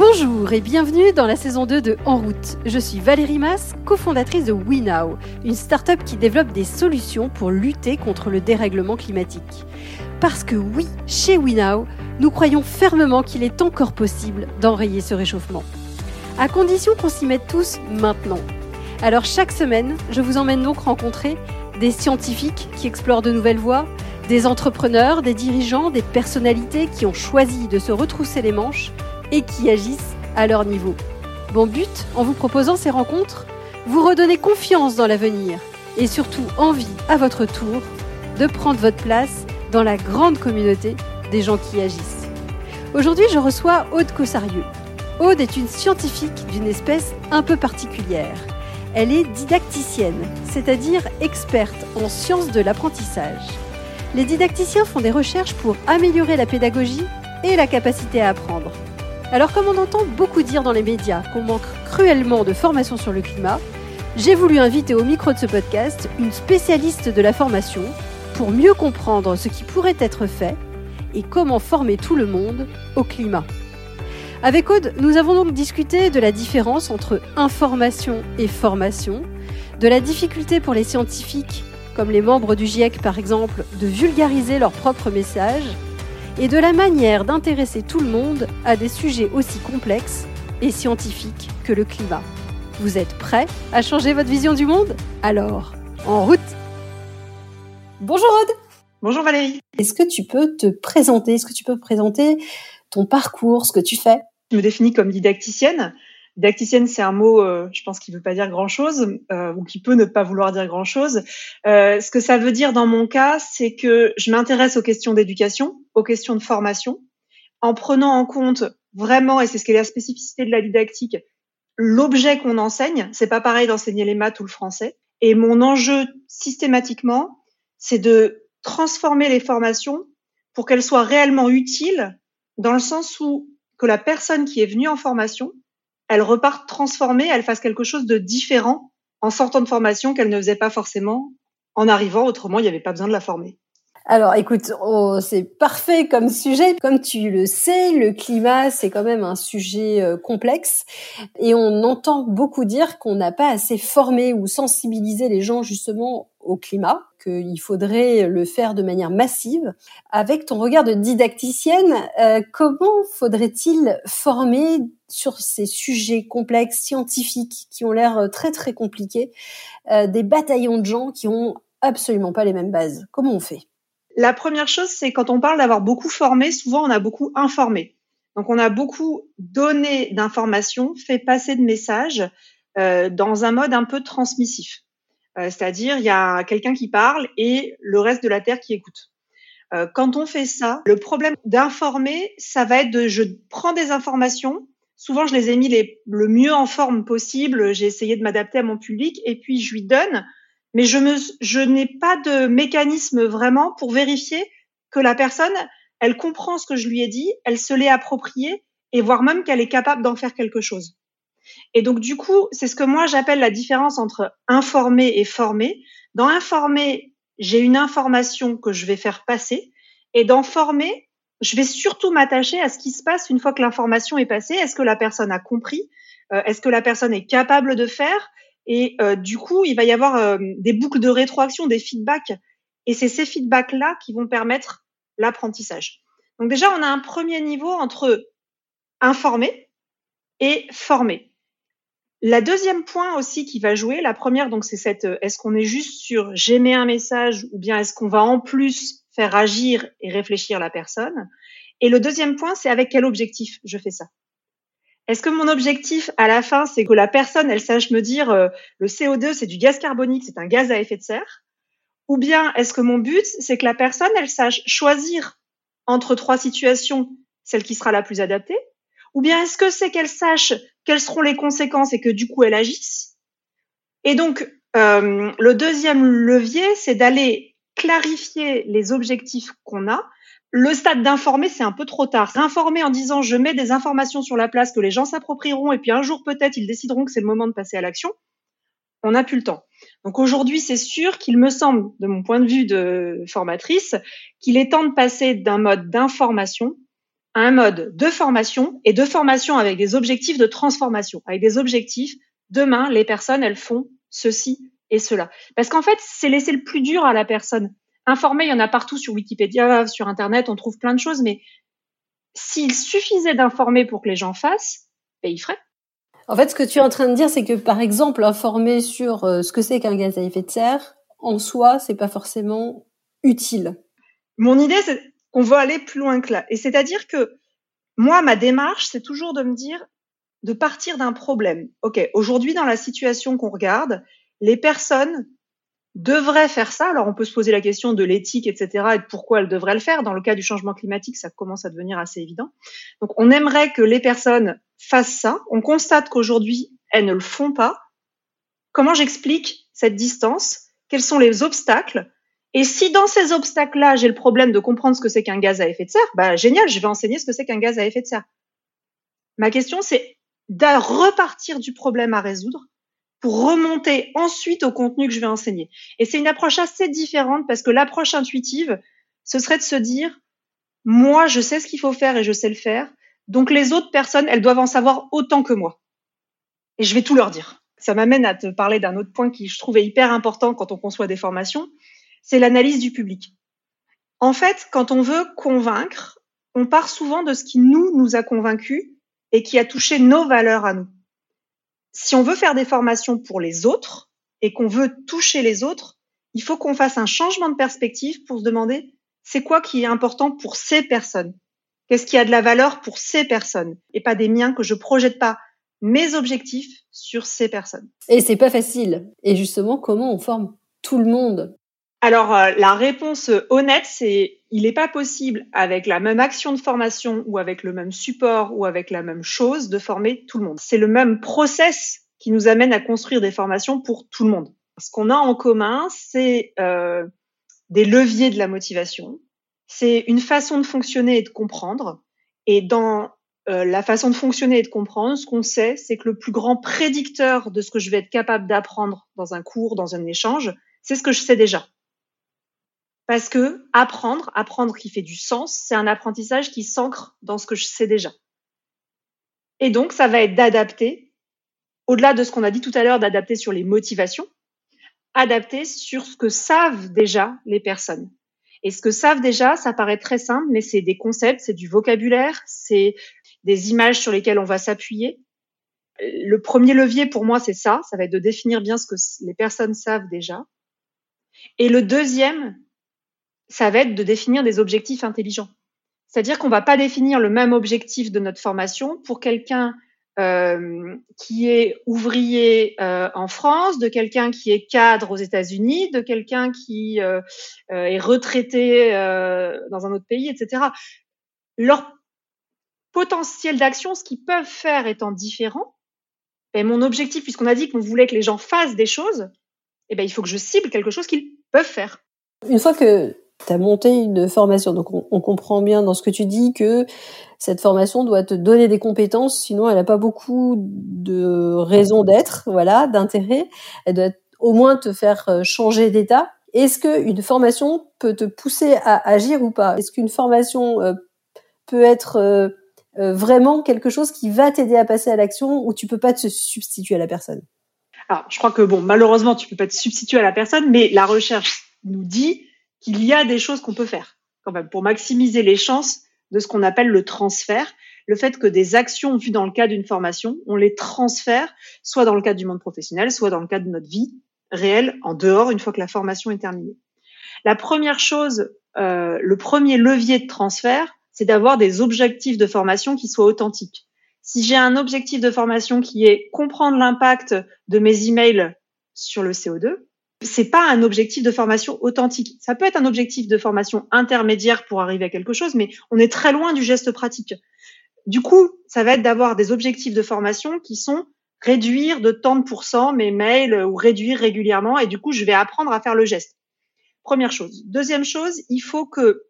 Bonjour et bienvenue dans la saison 2 de En route. Je suis Valérie Mass, cofondatrice de WeNow, une start-up qui développe des solutions pour lutter contre le dérèglement climatique. Parce que oui, chez WeNow, nous croyons fermement qu'il est encore possible d'enrayer ce réchauffement. À condition qu'on s'y mette tous maintenant. Alors chaque semaine, je vous emmène donc rencontrer des scientifiques qui explorent de nouvelles voies, des entrepreneurs, des dirigeants, des personnalités qui ont choisi de se retrousser les manches et qui agissent à leur niveau. Mon but, en vous proposant ces rencontres, vous redonner confiance dans l'avenir et surtout envie, à votre tour, de prendre votre place dans la grande communauté des gens qui agissent. Aujourd'hui, je reçois Aude Cossarieux. Aude est une scientifique d'une espèce un peu particulière. Elle est didacticienne, c'est-à-dire experte en sciences de l'apprentissage. Les didacticiens font des recherches pour améliorer la pédagogie et la capacité à apprendre. Alors comme on entend beaucoup dire dans les médias qu'on manque cruellement de formation sur le climat, j'ai voulu inviter au micro de ce podcast une spécialiste de la formation pour mieux comprendre ce qui pourrait être fait et comment former tout le monde au climat. Avec Aude, nous avons donc discuté de la différence entre information et formation, de la difficulté pour les scientifiques, comme les membres du GIEC par exemple, de vulgariser leurs propres messages, et de la manière d'intéresser tout le monde à des sujets aussi complexes et scientifiques que le climat. Vous êtes prêts à changer votre vision du monde? Alors, en route! Bonjour Aude. Bonjour Valérie. Est-ce que tu peux te présenter? Est-ce que tu peux présenter ton parcours, ce que tu fais? Je me définis comme didacticienne. Didacticienne, c'est un mot, euh, je pense, qui ne veut pas dire grand-chose, euh, ou qui peut ne pas vouloir dire grand-chose. Euh, ce que ça veut dire dans mon cas, c'est que je m'intéresse aux questions d'éducation, aux questions de formation, en prenant en compte vraiment, et c'est ce qui est la spécificité de la didactique, l'objet qu'on enseigne. C'est pas pareil d'enseigner les maths ou le français. Et mon enjeu systématiquement, c'est de transformer les formations pour qu'elles soient réellement utiles, dans le sens où que la personne qui est venue en formation elle repart transformée, elle fasse quelque chose de différent en sortant de formation qu'elle ne faisait pas forcément en arrivant. Autrement, il n'y avait pas besoin de la former. Alors écoute, oh, c'est parfait comme sujet. Comme tu le sais, le climat, c'est quand même un sujet euh, complexe et on entend beaucoup dire qu'on n'a pas assez formé ou sensibilisé les gens justement au climat, qu'il faudrait le faire de manière massive. Avec ton regard de didacticienne, euh, comment faudrait-il former sur ces sujets complexes, scientifiques, qui ont l'air euh, très très compliqués, des bataillons de gens qui ont absolument pas les mêmes bases? Comment on fait? La première chose, c'est quand on parle d'avoir beaucoup formé, souvent on a beaucoup informé. Donc on a beaucoup donné d'informations, fait passer de messages euh, dans un mode un peu transmissif. Euh, c'est-à-dire il y a quelqu'un qui parle et le reste de la Terre qui écoute. Euh, quand on fait ça, le problème d'informer, ça va être de je prends des informations, souvent je les ai mis les, le mieux en forme possible, j'ai essayé de m'adapter à mon public et puis je lui donne mais je, je n'ai pas de mécanisme vraiment pour vérifier que la personne, elle comprend ce que je lui ai dit, elle se l'est approprié et voire même qu'elle est capable d'en faire quelque chose. Et donc du coup, c'est ce que moi j'appelle la différence entre informer et former. Dans informer, j'ai une information que je vais faire passer et dans former, je vais surtout m'attacher à ce qui se passe une fois que l'information est passée. Est-ce que la personne a compris? Euh, Est-ce que la personne est capable de faire? Et euh, du coup, il va y avoir euh, des boucles de rétroaction, des feedbacks. Et c'est ces feedbacks-là qui vont permettre l'apprentissage. Donc déjà, on a un premier niveau entre informer et former. La deuxième point aussi qui va jouer, la première, donc c'est cette, euh, est-ce qu'on est juste sur j'émets un message ou bien est-ce qu'on va en plus faire agir et réfléchir la personne? Et le deuxième point, c'est avec quel objectif je fais ça? Est-ce que mon objectif à la fin, c'est que la personne, elle sache me dire euh, le CO2, c'est du gaz carbonique, c'est un gaz à effet de serre? Ou bien est-ce que mon but, c'est que la personne, elle sache choisir entre trois situations, celle qui sera la plus adaptée? Ou bien est-ce que c'est qu'elle sache quelles seront les conséquences et que du coup, elle agisse Et donc, euh, le deuxième levier, c'est d'aller clarifier les objectifs qu'on a le stade d'informer, c'est un peu trop tard. Informer en disant je mets des informations sur la place que les gens s'approprieront et puis un jour peut-être ils décideront que c'est le moment de passer à l'action. On n'a plus le temps. Donc aujourd'hui, c'est sûr qu'il me semble, de mon point de vue de formatrice, qu'il est temps de passer d'un mode d'information un mode de formation et de formation avec des objectifs de transformation, avec des objectifs. Demain, les personnes, elles font ceci et cela. Parce qu'en fait, c'est laisser le plus dur à la personne. Informer, il y en a partout sur Wikipédia, sur Internet, on trouve plein de choses, mais s'il suffisait d'informer pour que les gens fassent, ben, ils feraient. En fait, ce que tu es en train de dire, c'est que par exemple, informer sur euh, ce que c'est qu'un gaz à effet de serre, en soi, c'est pas forcément utile. Mon idée, c'est qu'on veut aller plus loin que là. Et c'est-à-dire que moi, ma démarche, c'est toujours de me dire, de partir d'un problème. OK, aujourd'hui, dans la situation qu'on regarde, les personnes devraient faire ça. Alors, on peut se poser la question de l'éthique, etc., et de pourquoi elles devraient le faire. Dans le cas du changement climatique, ça commence à devenir assez évident. Donc, on aimerait que les personnes fassent ça. On constate qu'aujourd'hui, elles ne le font pas. Comment j'explique cette distance? Quels sont les obstacles? Et si dans ces obstacles-là, j'ai le problème de comprendre ce que c'est qu'un gaz à effet de serre, bah génial, je vais enseigner ce que c'est qu'un gaz à effet de serre. Ma question, c'est de repartir du problème à résoudre pour remonter ensuite au contenu que je vais enseigner. Et c'est une approche assez différente parce que l'approche intuitive, ce serait de se dire, moi, je sais ce qu'il faut faire et je sais le faire. Donc les autres personnes, elles doivent en savoir autant que moi. Et je vais tout leur dire. Ça m'amène à te parler d'un autre point qui je trouvais hyper important quand on conçoit des formations c'est l'analyse du public. En fait, quand on veut convaincre, on part souvent de ce qui nous, nous a convaincus et qui a touché nos valeurs à nous. Si on veut faire des formations pour les autres et qu'on veut toucher les autres, il faut qu'on fasse un changement de perspective pour se demander c'est quoi qui est important pour ces personnes? Qu'est-ce qui a de la valeur pour ces personnes? Et pas des miens que je projette pas mes objectifs sur ces personnes. Et c'est pas facile. Et justement, comment on forme tout le monde? Alors, euh, la réponse honnête, c'est il n'est pas possible avec la même action de formation ou avec le même support ou avec la même chose de former tout le monde. C'est le même process qui nous amène à construire des formations pour tout le monde. Ce qu'on a en commun, c'est euh, des leviers de la motivation, c'est une façon de fonctionner et de comprendre. Et dans euh, la façon de fonctionner et de comprendre, ce qu'on sait, c'est que le plus grand prédicteur de ce que je vais être capable d'apprendre dans un cours, dans un échange, c'est ce que je sais déjà. Parce que apprendre, apprendre qui fait du sens, c'est un apprentissage qui s'ancre dans ce que je sais déjà. Et donc, ça va être d'adapter, au-delà de ce qu'on a dit tout à l'heure, d'adapter sur les motivations, adapter sur ce que savent déjà les personnes. Et ce que savent déjà, ça paraît très simple, mais c'est des concepts, c'est du vocabulaire, c'est des images sur lesquelles on va s'appuyer. Le premier levier pour moi, c'est ça, ça va être de définir bien ce que les personnes savent déjà. Et le deuxième, ça va être de définir des objectifs intelligents. C'est-à-dire qu'on va pas définir le même objectif de notre formation pour quelqu'un euh, qui est ouvrier euh, en France, de quelqu'un qui est cadre aux États-Unis, de quelqu'un qui euh, est retraité dans un autre pays, etc. Leur potentiel d'action, ce qu'ils peuvent faire étant différent, et mon objectif, puisqu'on a dit qu'on voulait que les gens fassent des choses, eh ben, il faut que je cible quelque chose qu'ils peuvent faire. Une fois que tu as monté une formation. Donc on, comprend bien dans ce que tu dis que cette formation doit te donner des compétences, sinon elle n'a pas beaucoup de raison d'être, voilà, d'intérêt. Elle doit au moins te faire euh, changer d'état. Est-ce qu'une formation peut te pousser à agir ou pas? Est-ce qu'une formation euh, peut être euh, vraiment quelque chose qui va t'aider à passer à l'action ou tu peux pas te substituer à la personne? Alors, je crois que bon, malheureusement, tu peux pas te substituer à la personne, mais la recherche nous dit qu'il y a des choses qu'on peut faire quand même pour maximiser les chances de ce qu'on appelle le transfert, le fait que des actions vues dans le cadre d'une formation, on les transfère soit dans le cadre du monde professionnel, soit dans le cadre de notre vie réelle en dehors une fois que la formation est terminée. La première chose, euh, le premier levier de transfert, c'est d'avoir des objectifs de formation qui soient authentiques. Si j'ai un objectif de formation qui est comprendre l'impact de mes emails sur le CO2, c'est pas un objectif de formation authentique. Ça peut être un objectif de formation intermédiaire pour arriver à quelque chose, mais on est très loin du geste pratique. Du coup, ça va être d'avoir des objectifs de formation qui sont réduire de tant de pourcents mes mails ou réduire régulièrement et du coup, je vais apprendre à faire le geste. Première chose. Deuxième chose, il faut que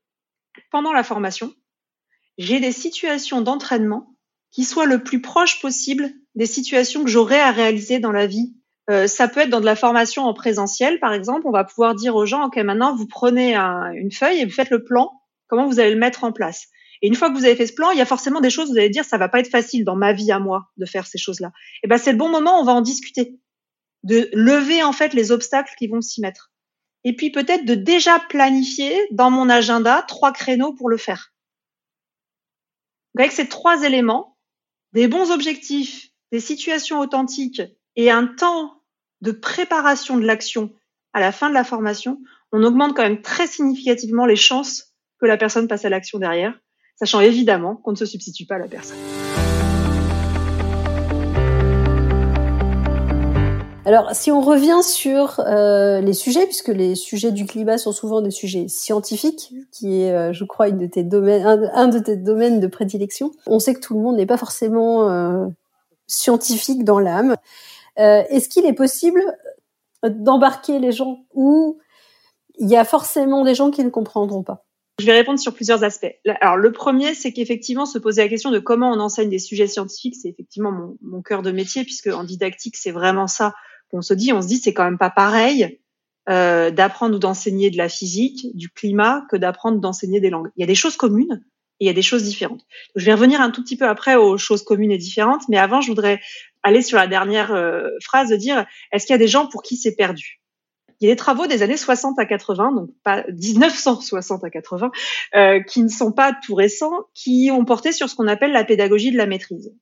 pendant la formation, j'ai des situations d'entraînement qui soient le plus proches possible des situations que j'aurais à réaliser dans la vie euh, ça peut être dans de la formation en présentiel, par exemple. On va pouvoir dire aux gens, OK, maintenant, vous prenez une feuille et vous faites le plan, comment vous allez le mettre en place? Et une fois que vous avez fait ce plan, il y a forcément des choses, vous allez dire, ça va pas être facile dans ma vie à moi de faire ces choses-là. Et eh ben, c'est le bon moment, on va en discuter. De lever, en fait, les obstacles qui vont s'y mettre. Et puis peut-être de déjà planifier dans mon agenda trois créneaux pour le faire. avec ces trois éléments, des bons objectifs, des situations authentiques et un temps de préparation de l'action à la fin de la formation, on augmente quand même très significativement les chances que la personne passe à l'action derrière, sachant évidemment qu'on ne se substitue pas à la personne. Alors, si on revient sur euh, les sujets, puisque les sujets du climat sont souvent des sujets scientifiques, qui est, euh, je crois, un, de tes domaines de prédilection, on sait que tout le monde n'est pas forcément euh, scientifique dans l'âme. Est-ce qu'il est possible d'embarquer les gens ou il y a forcément des gens qui ne comprendront pas? Je vais répondre sur plusieurs aspects. Alors, le premier, c'est qu'effectivement, se poser la question de comment on enseigne des sujets scientifiques, c'est effectivement mon, mon cœur de métier, puisque en didactique, c'est vraiment ça qu'on se dit. On se dit, c'est quand même pas pareil euh, d'apprendre ou d'enseigner de la physique, du climat, que d'apprendre d'enseigner des langues. Il y a des choses communes et il y a des choses différentes. je vais revenir un tout petit peu après aux choses communes et différentes, mais avant, je voudrais aller sur la dernière euh, phrase de dire, est-ce qu'il y a des gens pour qui c'est perdu? Il y a des travaux des années 60 à 80, donc pas 1960 à 80, euh, qui ne sont pas tout récents, qui ont porté sur ce qu'on appelle la pédagogie de la maîtrise.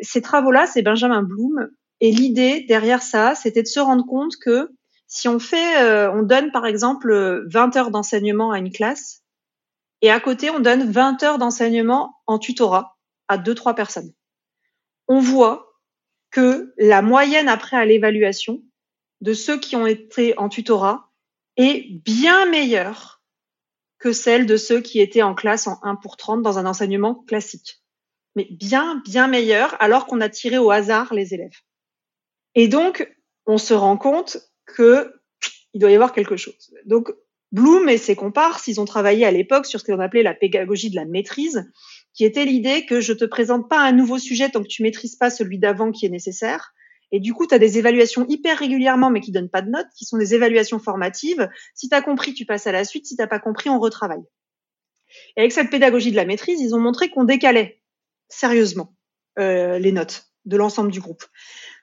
ces travaux-là, c'est Benjamin Bloom, et l'idée derrière ça, c'était de se rendre compte que si on fait, euh, on donne par exemple 20 heures d'enseignement à une classe, et à côté on donne 20 heures d'enseignement en tutorat à deux trois personnes, on voit que la moyenne après à l'évaluation, de ceux qui ont été en tutorat est bien meilleure que celle de ceux qui étaient en classe en 1 pour 30 dans un enseignement classique. Mais bien, bien meilleure alors qu'on a tiré au hasard les élèves. Et donc, on se rend compte que il doit y avoir quelque chose. Donc, Bloom et ses comparses, ils ont travaillé à l'époque sur ce qu'on appelait la pédagogie de la maîtrise, qui était l'idée que je te présente pas un nouveau sujet tant que tu maîtrises pas celui d'avant qui est nécessaire, et du coup, tu des évaluations hyper régulièrement, mais qui donnent pas de notes, qui sont des évaluations formatives. Si tu as compris, tu passes à la suite. Si tu pas compris, on retravaille. Et avec cette pédagogie de la maîtrise, ils ont montré qu'on décalait sérieusement euh, les notes de l'ensemble du groupe.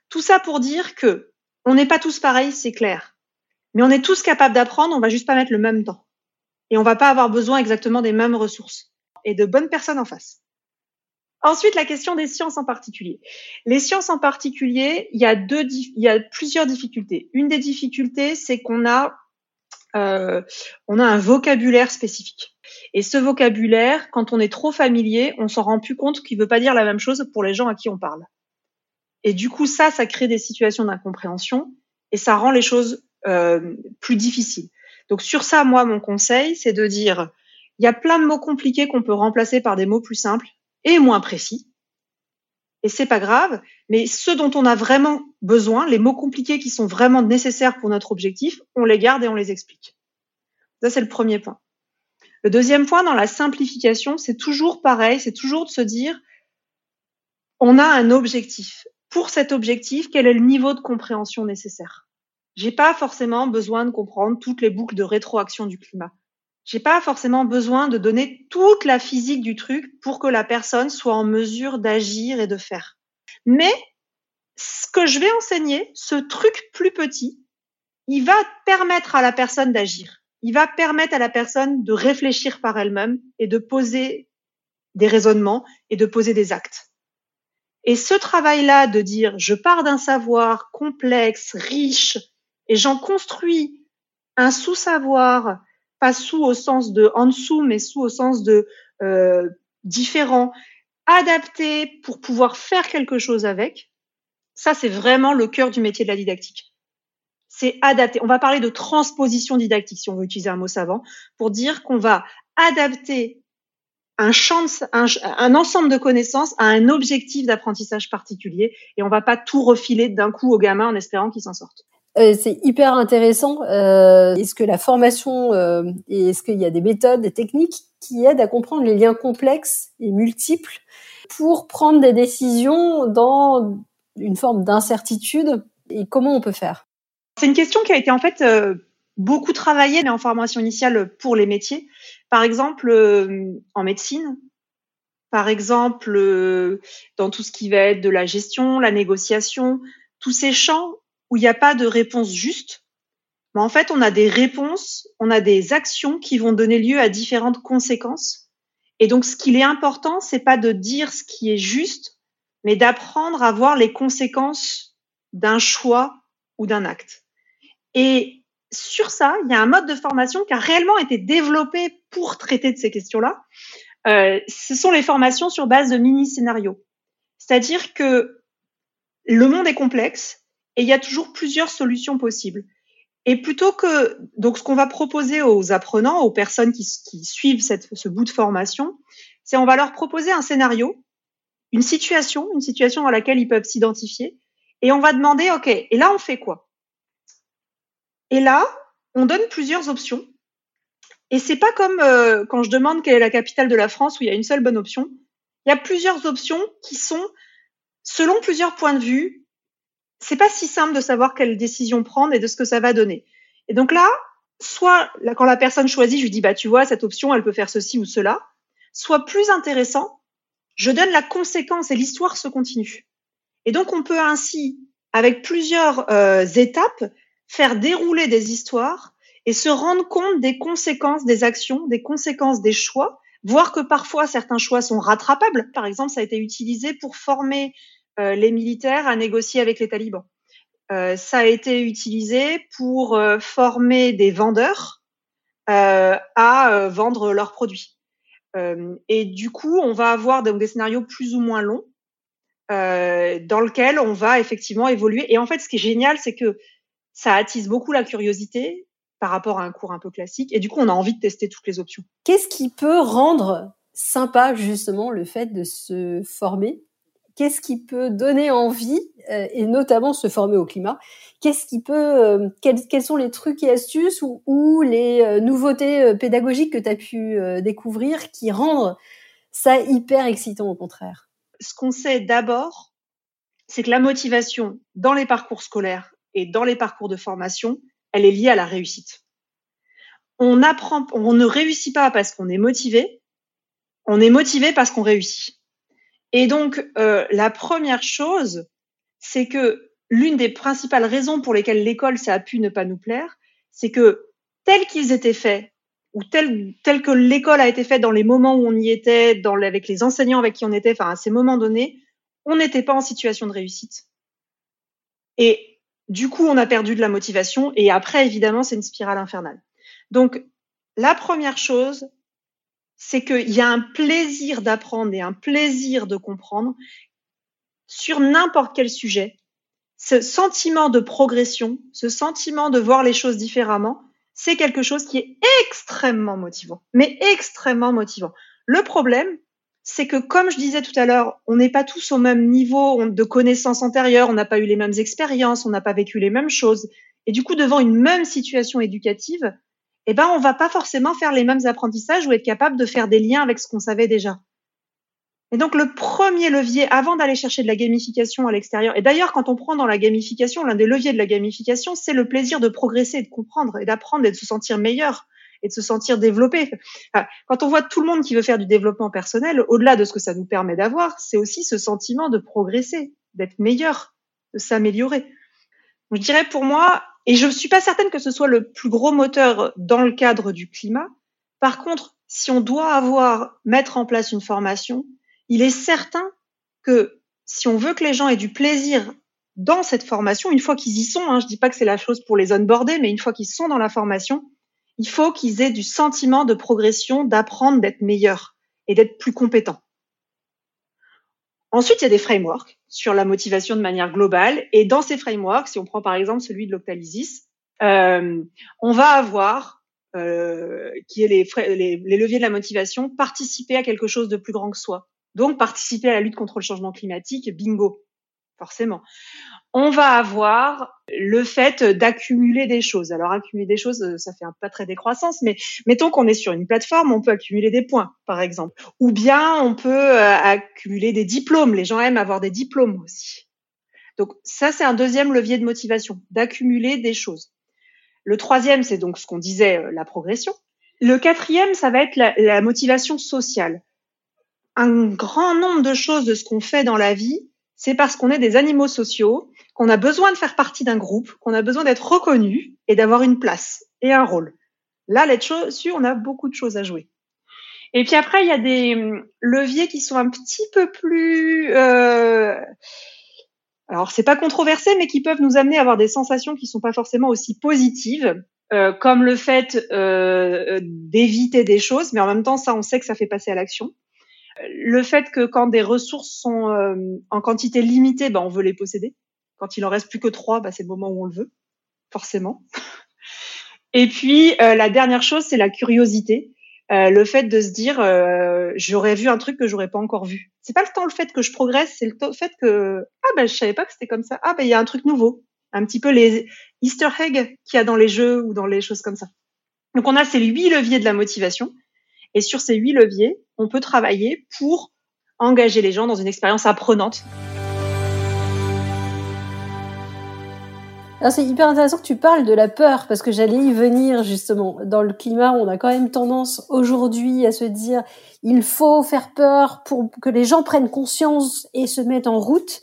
Tout ça pour dire que on n'est pas tous pareils, c'est clair. Mais on est tous capables d'apprendre, on va juste pas mettre le même temps. Et on va pas avoir besoin exactement des mêmes ressources et de bonnes personnes en face. Ensuite, la question des sciences en particulier. Les sciences en particulier, il y a deux, il y a plusieurs difficultés. Une des difficultés, c'est qu'on a, euh, on a un vocabulaire spécifique. Et ce vocabulaire, quand on est trop familier, on s'en rend plus compte qu'il veut pas dire la même chose pour les gens à qui on parle. Et du coup, ça, ça crée des situations d'incompréhension et ça rend les choses euh, plus difficiles. Donc sur ça, moi, mon conseil, c'est de dire, il y a plein de mots compliqués qu'on peut remplacer par des mots plus simples et moins précis. Et c'est pas grave, mais ce dont on a vraiment besoin, les mots compliqués qui sont vraiment nécessaires pour notre objectif, on les garde et on les explique. Ça, c'est le premier point. Le deuxième point, dans la simplification, c'est toujours pareil, c'est toujours de se dire, on a un objectif. Pour cet objectif, quel est le niveau de compréhension nécessaire? J'ai pas forcément besoin de comprendre toutes les boucles de rétroaction du climat j'ai pas forcément besoin de donner toute la physique du truc pour que la personne soit en mesure d'agir et de faire. Mais ce que je vais enseigner, ce truc plus petit, il va permettre à la personne d'agir. Il va permettre à la personne de réfléchir par elle-même et de poser des raisonnements et de poser des actes. Et ce travail-là de dire je pars d'un savoir complexe, riche, et j'en construis un sous-savoir pas sous au sens de en dessous, mais sous au sens de euh, différent, adapté pour pouvoir faire quelque chose avec. Ça, c'est vraiment le cœur du métier de la didactique. C'est adapter. On va parler de transposition didactique, si on veut utiliser un mot savant, pour dire qu'on va adapter un champ, un, un, ensemble de connaissances à un objectif d'apprentissage particulier, et on va pas tout refiler d'un coup au gamin en espérant qu'il s'en sorte. Euh, c'est hyper intéressant. Euh, est-ce que la formation, euh, est-ce qu'il y a des méthodes, des techniques qui aident à comprendre les liens complexes et multiples pour prendre des décisions dans une forme d'incertitude et comment on peut faire? C'est une question qui a été en fait beaucoup travaillée en formation initiale pour les métiers. Par exemple, en médecine, par exemple, euh, dans tout ce qui va être de la gestion, la négociation, tous ces champs où il n'y a pas de réponse juste, mais en fait, on a des réponses, on a des actions qui vont donner lieu à différentes conséquences. Et donc, ce qu'il est important, c'est pas de dire ce qui est juste, mais d'apprendre à voir les conséquences d'un choix ou d'un acte. Et sur ça, il y a un mode de formation qui a réellement été développé pour traiter de ces questions-là. Euh, ce sont les formations sur base de mini-scénarios. C'est-à-dire que le monde est complexe et il y a toujours plusieurs solutions possibles. Et plutôt que donc ce qu'on va proposer aux apprenants, aux personnes qui, suivent ce bout de formation, c'est on va leur proposer un scénario, une situation, une situation dans laquelle ils peuvent s'identifier, et on va demander ok, et là on fait quoi? Et là, on donne plusieurs options. Et c'est pas comme euh, quand je demande quelle est la capitale de la France où il y a une seule bonne option. Il y a plusieurs options qui sont selon plusieurs points de vue c'est pas si simple de savoir quelle décision prendre et de ce que ça va donner. Et donc là, soit quand la personne choisit, je lui dis bah tu vois cette option, elle peut faire ceci ou cela. Soit plus intéressant, je donne la conséquence et l'histoire se continue. Et donc on peut ainsi, avec plusieurs euh, étapes, faire dérouler des histoires et se rendre compte des conséquences des actions, des conséquences des choix, voir que parfois certains choix sont rattrapables. Par exemple, ça a été utilisé pour former les militaires à négocier avec les talibans. Euh, ça a été utilisé pour euh, former des vendeurs à vendre leurs produits. et du coup, on va avoir des scénarios plus ou moins longs dans lesquels on va effectivement évoluer. Et en fait, ce qui est génial, c'est que ça attise beaucoup la curiosité par rapport à un cours un peu classique. Et du coup, on a envie de tester toutes les options. Qu'est-ce qui peut rendre sympa justement le fait de se former? Qu'est-ce qui peut donner envie, euh, et notamment se former au climat, qu'est-ce qui peut, euh, quels, sont les trucs et astuces ou, les euh, nouveautés pédagogiques que tu as pu découvrir qui rendent ça hyper excitant au contraire? Ce qu'on sait d'abord, c'est que la motivation dans les parcours scolaires et dans les parcours de formation, elle est liée à la réussite. On apprend, on ne réussit pas parce qu'on est motivé, on est motivé parce qu'on réussit. Et donc, euh, la première chose, c'est que l'une des principales raisons pour lesquelles l'école, ça a pu ne pas nous plaire, c'est que tel qu'ils étaient faits, ou tel, tel que l'école a été faite dans les moments où on y était, avec les enseignants avec qui on était, enfin à ces moments donnés, on n'était pas en situation de réussite. Et du coup, on a perdu de la motivation. Et après, évidemment, c'est une spirale infernale. Donc, la première chose, c'est qu'il y a un plaisir d'apprendre et un plaisir de comprendre sur n'importe quel sujet. Ce sentiment de progression, ce sentiment de voir les choses différemment, c'est quelque chose qui est extrêmement motivant, mais extrêmement motivant. Le problème, c'est que comme je disais tout à l'heure, on n'est pas tous au même niveau de connaissances antérieures, on n'a pas eu les mêmes expériences, on n'a pas vécu les mêmes choses. Et du coup, devant une même situation éducative, eh ben, on va pas forcément faire les mêmes apprentissages ou être capable de faire des liens avec ce qu'on savait déjà. Et donc, le premier levier, avant d'aller chercher de la gamification à l'extérieur, et d'ailleurs, quand on prend dans la gamification, l'un des leviers de la gamification, c'est le plaisir de progresser, de comprendre et d'apprendre et de se sentir meilleur et de se sentir développé. quand on voit tout le monde qui veut faire du développement personnel, au-delà de ce que ça nous permet d'avoir, c'est aussi ce sentiment de progresser, d'être meilleur, de s'améliorer. Je dirais pour moi, et je ne suis pas certaine que ce soit le plus gros moteur dans le cadre du climat. Par contre, si on doit avoir, mettre en place une formation, il est certain que si on veut que les gens aient du plaisir dans cette formation, une fois qu'ils y sont, hein, je dis pas que c'est la chose pour les onboarder, mais une fois qu'ils sont dans la formation, il faut qu'ils aient du sentiment de progression, d'apprendre, d'être meilleurs et d'être plus compétents. Ensuite, il y a des frameworks sur la motivation de manière globale. Et dans ces frameworks, si on prend par exemple celui de l'Octalysis, euh, on va avoir, euh, qui est les, leviers de la motivation, participer à quelque chose de plus grand que soi. Donc, participer à la lutte contre le changement climatique, bingo, forcément on va avoir le fait d'accumuler des choses. Alors accumuler des choses, ça fait un pas très décroissance, mais mettons qu'on est sur une plateforme, on peut accumuler des points, par exemple. Ou bien on peut euh, accumuler des diplômes. Les gens aiment avoir des diplômes aussi. Donc ça, c'est un deuxième levier de motivation, d'accumuler des choses. Le troisième, c'est donc ce qu'on disait, euh, la progression. Le quatrième, ça va être la motivation sociale. un grand nombre de choses de ce qu'on fait dans la vie, c'est parce qu'on est des animaux sociaux, qu'on a besoin de faire partie d'un groupe, qu'on a besoin d'être reconnu et d'avoir une place et un rôle. Là, là-dessus, on a beaucoup de choses à jouer. Et puis après, il y a des hum, leviers qui sont un petit peu plus, euh, alors c'est pas controversé, mais qui peuvent nous amener à avoir des sensations qui sont pas forcément aussi positives, euh, comme le fait euh, d'éviter des choses, mais en même temps, ça, on sait que ça fait passer à l'action. Le fait que quand des ressources sont euh, en quantité limitée, ben, on veut les posséder. Quand il en reste plus que trois, ben, c'est le moment où on le veut, forcément. Et puis euh, la dernière chose, c'est la curiosité. Euh, le fait de se dire euh, j'aurais vu un truc que j'aurais pas encore vu. C'est pas le temps le fait que je progresse, c'est le fait que ah ben je savais pas que c'était comme ça. Ah ben il y a un truc nouveau. Un petit peu les Easter eggs qu'il y a dans les jeux ou dans les choses comme ça. Donc on a ces huit leviers de la motivation et sur ces huit leviers, on peut travailler pour engager les gens dans une expérience apprenante. c'est hyper intéressant que tu parles de la peur parce que j'allais y venir justement. Dans le climat, on a quand même tendance aujourd'hui à se dire il faut faire peur pour que les gens prennent conscience et se mettent en route.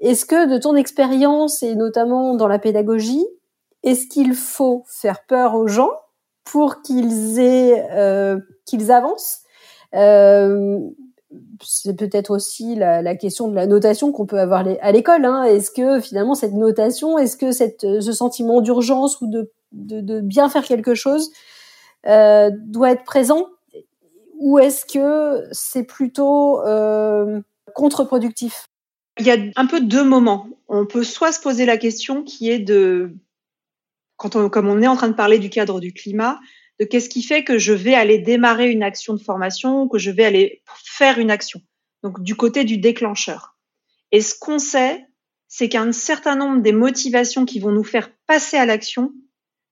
Est-ce que de ton expérience et notamment dans la pédagogie, est-ce qu'il faut faire peur aux gens pour qu'ils aient euh, qu'ils avancent? C'est peut-être aussi la, question de la notation qu'on peut avoir à l'école. Hein. Est-ce que finalement cette notation, est-ce que ce sentiment d'urgence ou de, de, bien faire quelque chose euh, doit être présent? Ou est-ce que c'est plutôt euh, contre-productif? Il y a un peu deux moments. On peut soit se poser la question qui est de, quand on, comme on est en train de parler du cadre du climat, de qu'est-ce qui fait que je vais aller démarrer une action de formation, que je vais aller faire une action. Donc du côté du déclencheur. Et ce qu'on sait, c'est qu'un certain nombre des motivations qui vont nous faire passer à l'action,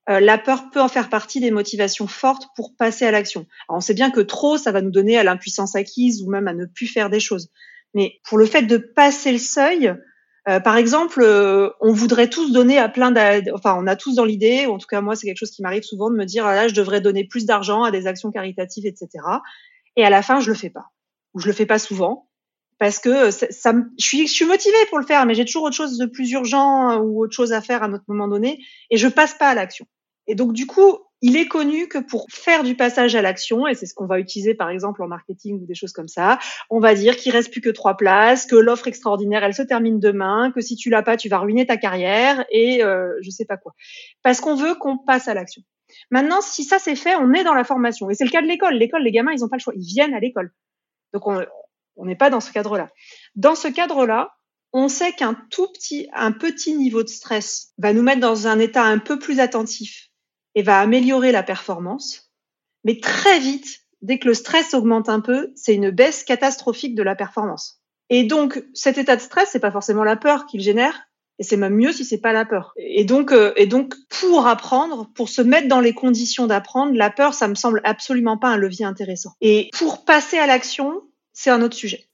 euh, la peur peut en faire partie des motivations fortes pour passer à l'action. on sait bien que trop, ça va nous donner à l'impuissance acquise ou même à ne plus faire des choses. Mais pour le fait de passer le seuil, euh, par exemple, euh, on voudrait tous donner à plein d enfin, on a tous dans l'idée, en tout cas moi, c'est quelque chose qui m'arrive souvent de me dire, ah là, je devrais donner plus d'argent à des actions caritatives, etc. Et à la fin, je le fais pas, ou je le fais pas souvent, parce que ça, ça je suis, je motivée pour le faire, mais j'ai toujours autre chose de plus urgent ou autre chose à faire à notre moment donné, et je passe pas à l'action. Et donc, du coup, il est connu que pour faire du passage à l'action, et c'est ce qu'on va utiliser par exemple en marketing ou des choses comme ça, on va dire qu'il reste plus que trois places, que l'offre extraordinaire elle se termine demain, que si tu l'as pas tu vas ruiner ta carrière et euh, je sais pas quoi, parce qu'on veut qu'on passe à l'action. Maintenant, si ça c'est fait, on est dans la formation et c'est le cas de l'école. L'école, les gamins ils ont pas le choix, ils viennent à l'école, donc on n'est pas dans ce cadre-là. Dans ce cadre-là, on sait qu'un tout petit, un petit niveau de stress va nous mettre dans un état un peu plus attentif et va améliorer la performance. Mais très vite, dès que le stress augmente un peu, c'est une baisse catastrophique de la performance. Et donc, cet état de stress, c'est pas forcément la peur qu'il génère, et c'est même mieux si c'est pas la peur. Et donc, euh, et donc, pour apprendre, pour se mettre dans les conditions d'apprendre, la peur, ça me semble absolument pas un levier intéressant. Et pour passer à l'action, c'est un autre sujet.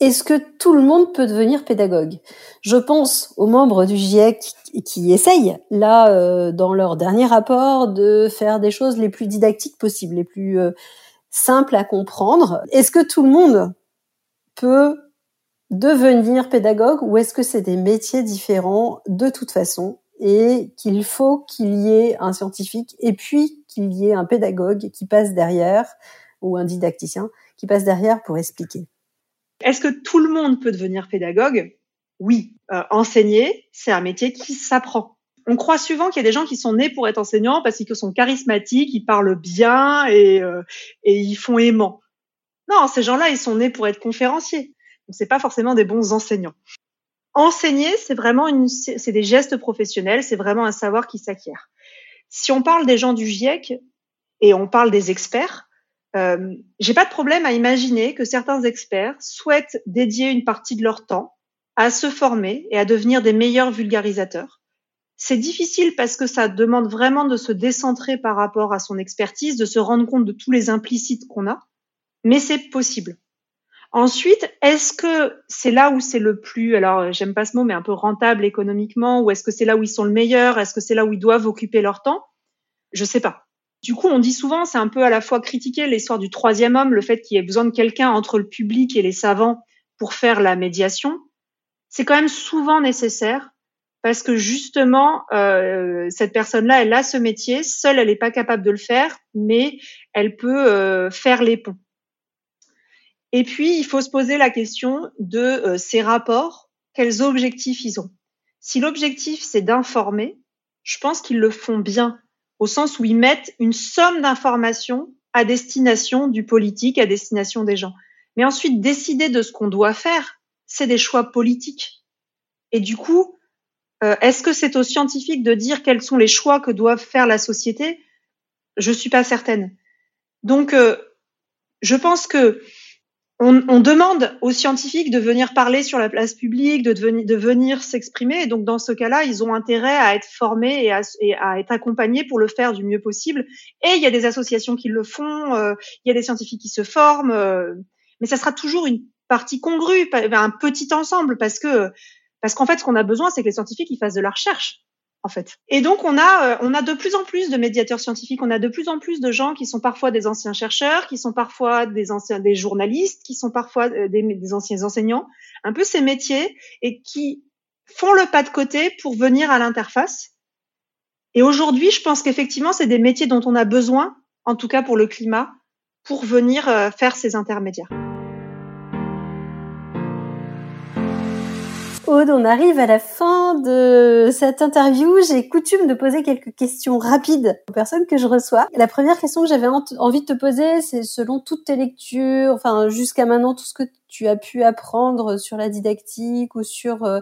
Est-ce que tout le monde peut devenir pédagogue? Je pense aux membres du GIEC qui, essayent, là, euh, dans leur dernier rapport, de faire des choses les plus didactiques possibles, les plus euh, simples à comprendre. Est-ce que tout le monde peut devenir pédagogue ou est-ce que c'est des métiers différents de toute façon et qu'il faut qu'il y ait un scientifique et puis qu'il y ait un pédagogue qui passe derrière ou un didacticien qui passe derrière pour expliquer? Est-ce que tout le monde peut devenir pédagogue? Oui. Euh, enseigner, c'est un métier qui s'apprend. On croit souvent qu'il y a des gens qui sont nés pour être enseignants parce qu'ils sont charismatiques, ils parlent bien et, euh, et ils font aimant. Non, ces gens-là, ils sont nés pour être conférenciers. Donc c'est pas forcément des bons enseignants. Enseigner, c'est vraiment une, c'est des gestes professionnels, c'est vraiment un savoir qui s'acquiert. Si on parle des gens du GIEC et on parle des experts, euh, j'ai pas de problème à imaginer que certains experts souhaitent dédier une partie de leur temps à se former et à devenir des meilleurs vulgarisateurs. C'est difficile parce que ça demande vraiment de se décentrer par rapport à son expertise, de se rendre compte de tous les implicites qu'on a, mais c'est possible. Ensuite, est-ce que c'est là où c'est le plus, alors j'aime pas ce mot, mais un peu rentable économiquement, ou est-ce que c'est là où ils sont le meilleur, est-ce que c'est là où ils doivent occuper leur temps? Je sais pas. Du coup, on dit souvent, c'est un peu à la fois critiquer l'histoire du troisième homme, le fait qu'il y ait besoin de quelqu'un entre le public et les savants pour faire la médiation. C'est quand même souvent nécessaire parce que justement, euh, cette personne-là, elle a ce métier, seule, elle n'est pas capable de le faire, mais elle peut euh, faire les ponts. Et puis, il faut se poser la question de euh, ces rapports, quels objectifs ils ont. Si l'objectif, c'est d'informer, je pense qu'ils le font bien, au sens où ils mettent une somme d'informations à destination du politique, à destination des gens. Mais ensuite, décider de ce qu'on doit faire, c'est des choix politiques. Et du coup, euh, est-ce que c'est aux scientifiques de dire quels sont les choix que doivent faire la société? Je suis pas certaine. Donc, euh, je pense que on, on, demande aux scientifiques de venir parler sur la place publique, de, de venir s'exprimer. Donc, dans ce cas-là, ils ont intérêt à être formés et à, et à, être accompagnés pour le faire du mieux possible. Et il y a des associations qui le font, euh, il y a des scientifiques qui se forment, euh, mais ça sera toujours une partie congrue, un petit ensemble, parce que parce qu'en fait, ce qu'on a besoin, c'est que les scientifiques ils fassent de la recherche en fait. Et donc on a euh, on a de plus en plus de médiateurs scientifiques, on a de plus en plus de gens qui sont parfois des anciens chercheurs, qui sont parfois des anciens des journalistes, qui sont parfois euh, des, des anciens enseignants, un peu ces métiers et qui font le pas de côté pour venir à l'interface. Et aujourd'hui, je pense qu'effectivement, c'est des métiers dont on a besoin, en tout cas pour le climat, pour venir euh, faire ces intermédiaires. Aude, on arrive à la fin de cette interview. J'ai coutume de poser quelques questions rapides aux personnes que je reçois. La première question que j'avais envie de te poser, c'est selon toutes tes lectures, enfin jusqu'à maintenant tout ce que tu as pu apprendre sur la didactique ou sur euh,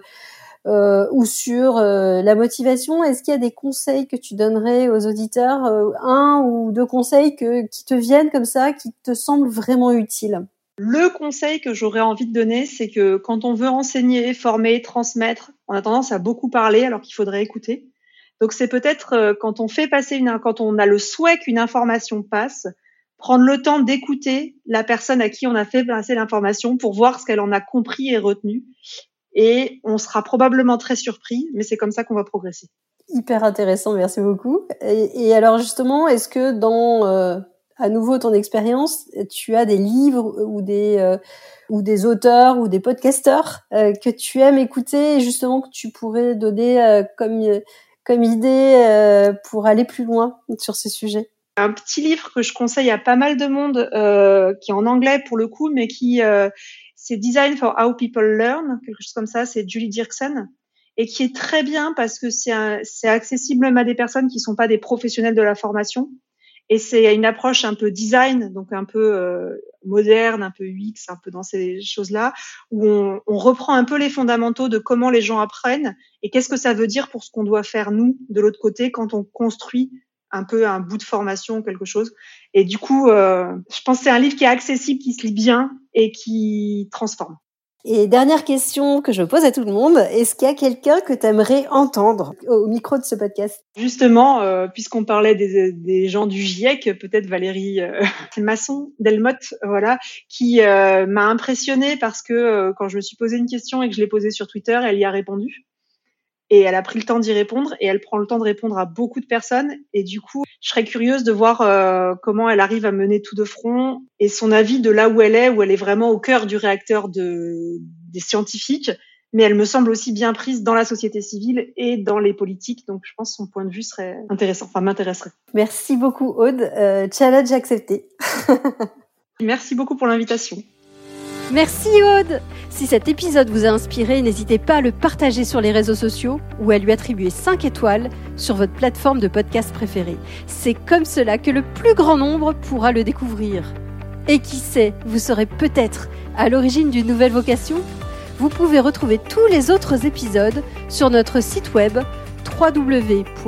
euh, ou sur euh, la motivation, est-ce qu'il y a des conseils que tu donnerais aux auditeurs, un ou deux conseils qui te viennent comme ça, qui te semblent vraiment utiles? Le conseil que j'aurais envie de donner, c'est que quand on veut enseigner, former, transmettre, on a tendance à beaucoup parler alors qu'il faudrait écouter. Donc c'est peut-être euh, quand on fait passer une, quand on a le souhait qu'une information passe, prendre le temps d'écouter la personne à qui on a fait passer l'information pour voir ce qu'elle en a compris et retenu. Et on sera probablement très surpris, mais c'est comme ça qu'on va progresser. Hyper intéressant, merci beaucoup. Et, alors justement, est-ce que dans euh, à nouveau ton expérience, tu as des livres ou des euh, ou des auteurs ou des podcasteurs euh, que tu aimes écouter et justement que tu pourrais donner euh, comme comme idée pour aller plus loin sur ce sujet. Un petit livre que je conseille à pas mal de monde, qui est en anglais pour le coup, mais qui c'est Design for How People Learn, quelque chose comme ça. C'est Julie Dirksen et qui est très bien parce que c'est accessible même à des personnes qui sont pas des professionnels de la formation et c'est une approche un peu design, donc un peu euh, moderne, un peu UX, un peu dans ces choses-là, où on, on, reprend un peu les fondamentaux de comment les gens apprennent et qu'est-ce que ça veut dire pour ce qu'on doit faire nous de l'autre côté quand on construit un peu un bout de formation, quelque chose. Et du coup, euh, je pense que c'est un livre qui est accessible, qui se lit bien et qui transforme. Et dernière question que je pose à tout le monde, est-ce qu'il y a quelqu'un que tu aimerais entendre au micro de ce podcast? Justement, euh, puisqu'on parlait des, gens du GIEC, peut-être Valérie euh, Masson Delmotte, voilà, qui euh, m'a impressionnée parce que quand je me suis posé une question et que je l'ai posée sur Twitter, elle y a répondu et elle a pris le temps d'y répondre et elle prend le temps de répondre à beaucoup de personnes. Et du coup je serais curieuse de voir euh, comment elle arrive à mener tout de front et son avis de là où elle est où elle est vraiment au cœur du réacteur de, des scientifiques. Mais elle me semble aussi bien prise dans la société civile et dans les politiques. Donc je pense que son point de vue serait intéressant enfin m'intéresserait. Merci beaucoup Aude. Euh, challenge accepté. Merci beaucoup pour l'invitation Merci Aude Si cet épisode vous a inspiré, n'hésitez pas à le partager sur les réseaux sociaux ou à lui attribuer 5 étoiles sur votre plateforme de podcast préférée. C'est comme cela que le plus grand nombre pourra le découvrir. Et qui sait, vous serez peut-être à l'origine d'une nouvelle vocation? Vous pouvez retrouver tous les autres épisodes sur notre site web www.wenow.com.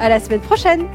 À la semaine prochaine